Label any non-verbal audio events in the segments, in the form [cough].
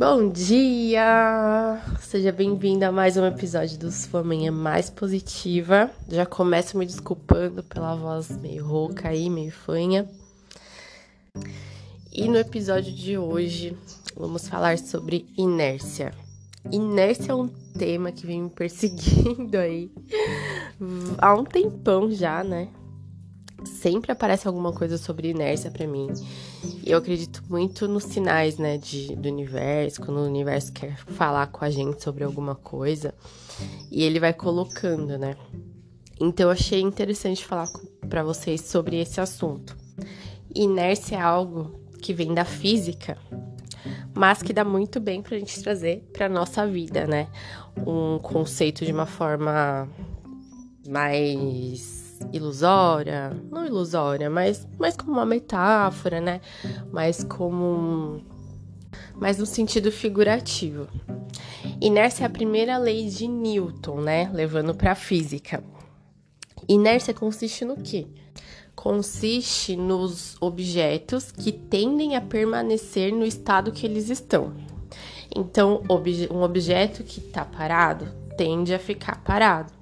Bom dia! Seja bem-vindo a mais um episódio do Sua Manhã Mais Positiva. Já começo me desculpando pela voz meio rouca aí, meio fanha. E no episódio de hoje vamos falar sobre inércia. Inércia é um tema que vem me perseguindo aí há um tempão já, né? Sempre aparece alguma coisa sobre inércia para mim. E eu acredito muito nos sinais, né, de, do universo, quando o universo quer falar com a gente sobre alguma coisa, e ele vai colocando, né? Então eu achei interessante falar para vocês sobre esse assunto. Inércia é algo que vem da física, mas que dá muito bem pra gente trazer pra nossa vida, né? Um conceito de uma forma mais ilusória, não ilusória, mas, mas como uma metáfora, né? Mas como. mas no sentido figurativo. Inércia é a primeira lei de Newton, né? Levando para a física. Inércia consiste no quê? Consiste nos objetos que tendem a permanecer no estado que eles estão. Então, um objeto que está parado tende a ficar parado.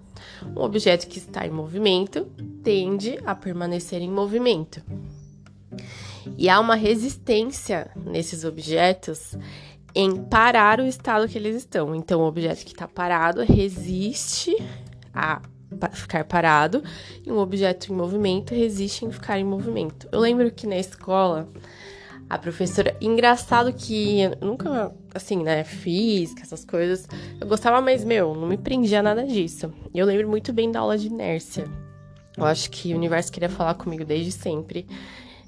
Um objeto que está em movimento tende a permanecer em movimento. E há uma resistência nesses objetos em parar o estado que eles estão. Então, o objeto que está parado resiste a ficar parado e um objeto em movimento resiste em ficar em movimento. Eu lembro que na escola a professora. Engraçado que eu nunca, assim, né, física, essas coisas. Eu gostava, mas, meu, não me prendia nada disso. Eu lembro muito bem da aula de inércia. Eu acho que o universo queria falar comigo desde sempre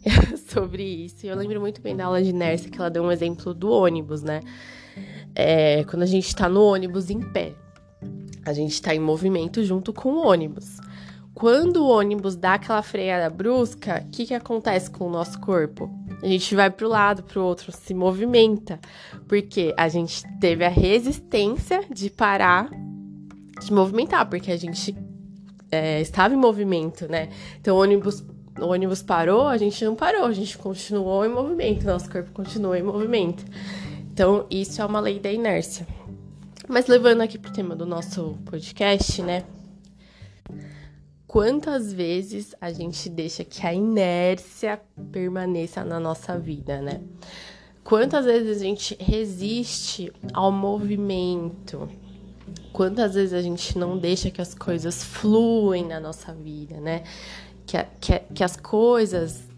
[laughs] sobre isso. E eu lembro muito bem da aula de inércia que ela deu um exemplo do ônibus, né? É, quando a gente tá no ônibus em pé, a gente tá em movimento junto com o ônibus. Quando o ônibus dá aquela freada brusca, o que, que acontece com o nosso corpo? A gente vai para o lado, para o outro, se movimenta, porque a gente teve a resistência de parar de movimentar, porque a gente é, estava em movimento, né? Então o ônibus, o ônibus parou, a gente não parou, a gente continuou em movimento, nosso corpo continuou em movimento. Então isso é uma lei da inércia. Mas levando aqui para o tema do nosso podcast, né? Quantas vezes a gente deixa que a inércia permaneça na nossa vida, né? Quantas vezes a gente resiste ao movimento? Quantas vezes a gente não deixa que as coisas fluem na nossa vida, né? Que, que, que as coisas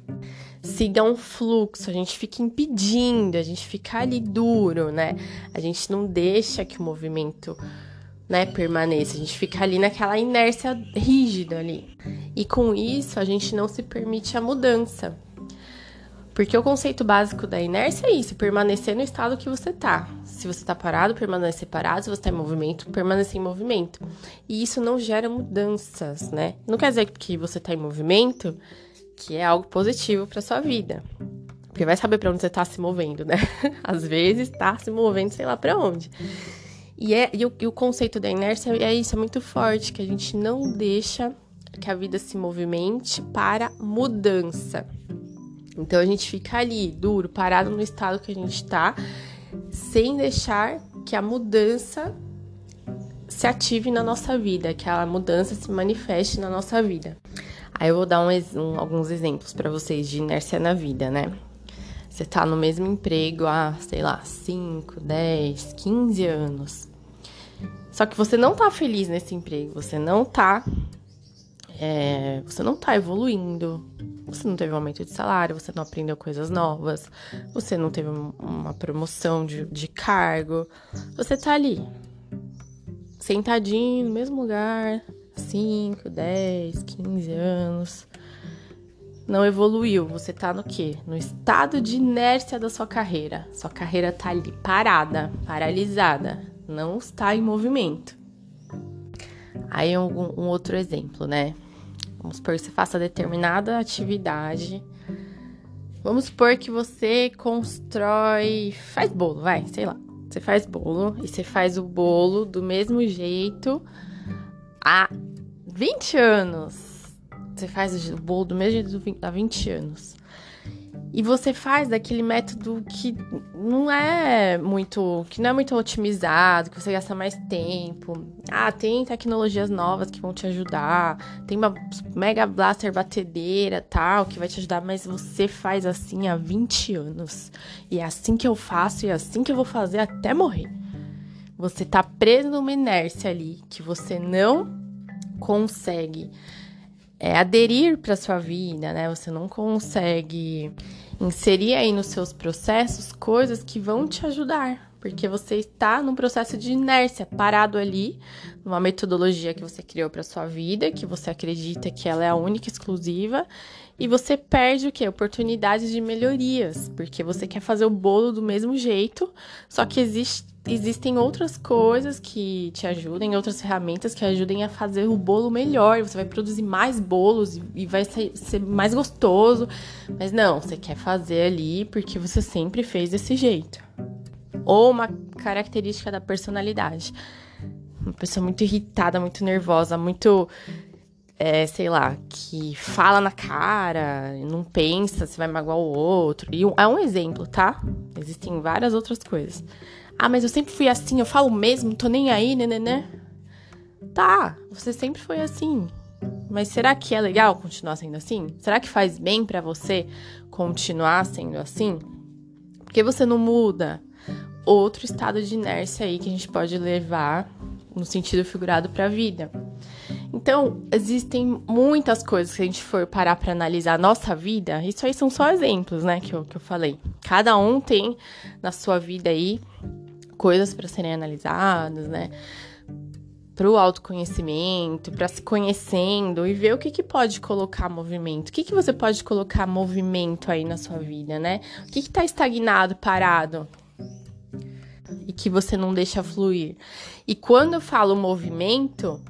sigam um fluxo, a gente fica impedindo, a gente fica ali duro, né? A gente não deixa que o movimento né, permaneça. A gente fica ali naquela inércia rígida ali. E com isso, a gente não se permite a mudança. Porque o conceito básico da inércia é isso, permanecer no estado que você tá. Se você tá parado, permanecer parado. Se você tá em movimento, permanecer em movimento. E isso não gera mudanças, né? Não quer dizer que você tá em movimento que é algo positivo para sua vida. Porque vai saber para onde você tá se movendo, né? [laughs] Às vezes tá se movendo, sei lá para onde. E, é, e, o, e o conceito da inércia é isso, é muito forte, que a gente não deixa que a vida se movimente para mudança. Então a gente fica ali, duro, parado no estado que a gente está, sem deixar que a mudança se ative na nossa vida, que a mudança se manifeste na nossa vida. Aí eu vou dar um, um, alguns exemplos para vocês de inércia na vida, né? Você tá no mesmo emprego há, sei lá, 5, 10, 15 anos. Só que você não tá feliz nesse emprego, você não tá. É, você não tá evoluindo, você não teve um aumento de salário, você não aprendeu coisas novas, você não teve uma promoção de, de cargo. Você tá ali, sentadinho no mesmo lugar, 5, 10, 15 anos. Não evoluiu. Você tá no quê? No estado de inércia da sua carreira. Sua carreira tá ali parada, paralisada não está em movimento. Aí um, um outro exemplo, né? Vamos supor que você faça determinada atividade. Vamos supor que você constrói. Faz bolo, vai, sei lá. Você faz bolo e você faz o bolo do mesmo jeito há 20 anos. Você faz o bolo do mesmo jeito há 20 anos. e você faz daquele método que não é muito, que não é muito otimizado, que você gasta mais tempo. Ah, tem tecnologias novas que vão te ajudar. Tem uma Mega Blaster batedeira, tal, que vai te ajudar, mas você faz assim há 20 anos. E é assim que eu faço e é assim que eu vou fazer até morrer. Você tá preso numa inércia ali que você não consegue é, aderir para sua vida, né? Você não consegue inserir aí nos seus processos coisas que vão te ajudar, porque você está num processo de inércia, parado ali, numa metodologia que você criou para sua vida, que você acredita que ela é a única exclusiva, e você perde o que? Oportunidades de melhorias, porque você quer fazer o bolo do mesmo jeito, só que existe existem outras coisas que te ajudem, outras ferramentas que ajudem a fazer o bolo melhor. Você vai produzir mais bolos e vai ser, ser, mais gostoso. Mas não, você quer fazer ali porque você sempre fez desse jeito. Ou uma característica da personalidade. Uma pessoa muito irritada, muito nervosa, muito. É, sei lá, que fala na cara, não pensa se vai magoar o outro. E é um exemplo, tá? Existem várias outras coisas. Ah, mas eu sempre fui assim, eu falo mesmo, tô nem aí, né, né, né? Tá, você sempre foi assim. Mas será que é legal continuar sendo assim? Será que faz bem para você continuar sendo assim? Porque você não muda outro estado de inércia aí que a gente pode levar no sentido figurado para a vida. Então, existem muitas coisas que a gente for parar para analisar a nossa vida. Isso aí são só exemplos, né, que eu, que eu falei. Cada um tem na sua vida aí coisas para serem analisadas, né? Para o autoconhecimento, para se conhecendo e ver o que, que pode colocar movimento. O que, que você pode colocar movimento aí na sua vida, né? O que está estagnado, parado? E que você não deixa fluir. E quando eu falo movimento,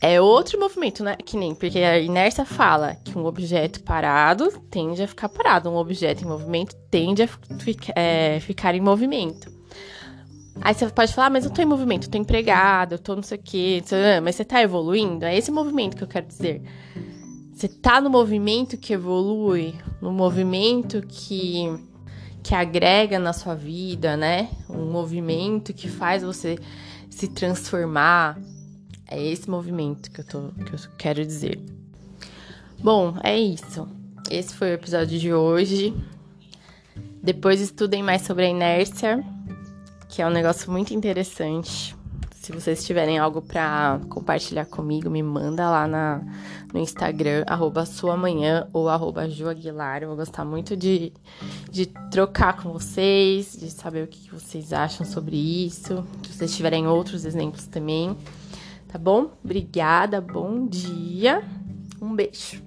é outro movimento, né? Que nem, porque a inércia fala que um objeto parado tende a ficar parado, um objeto em movimento tende a é, ficar em movimento. Aí você pode falar, ah, mas eu tô em movimento, eu tô empregado, eu tô não sei o quê, mas você tá evoluindo? É esse movimento que eu quero dizer. Você tá no movimento que evolui, no movimento que, que agrega na sua vida, né? Um movimento que faz você se transformar. É esse movimento que eu, tô, que eu quero dizer. Bom, é isso. Esse foi o episódio de hoje. Depois estudem mais sobre a inércia que é um negócio muito interessante. Se vocês tiverem algo para compartilhar comigo, me manda lá na, no Instagram, arroba suamanhã ou arroba Aguilar. Eu vou gostar muito de, de trocar com vocês, de saber o que vocês acham sobre isso. Se vocês tiverem outros exemplos também. Tá bom? Obrigada, bom dia. Um beijo.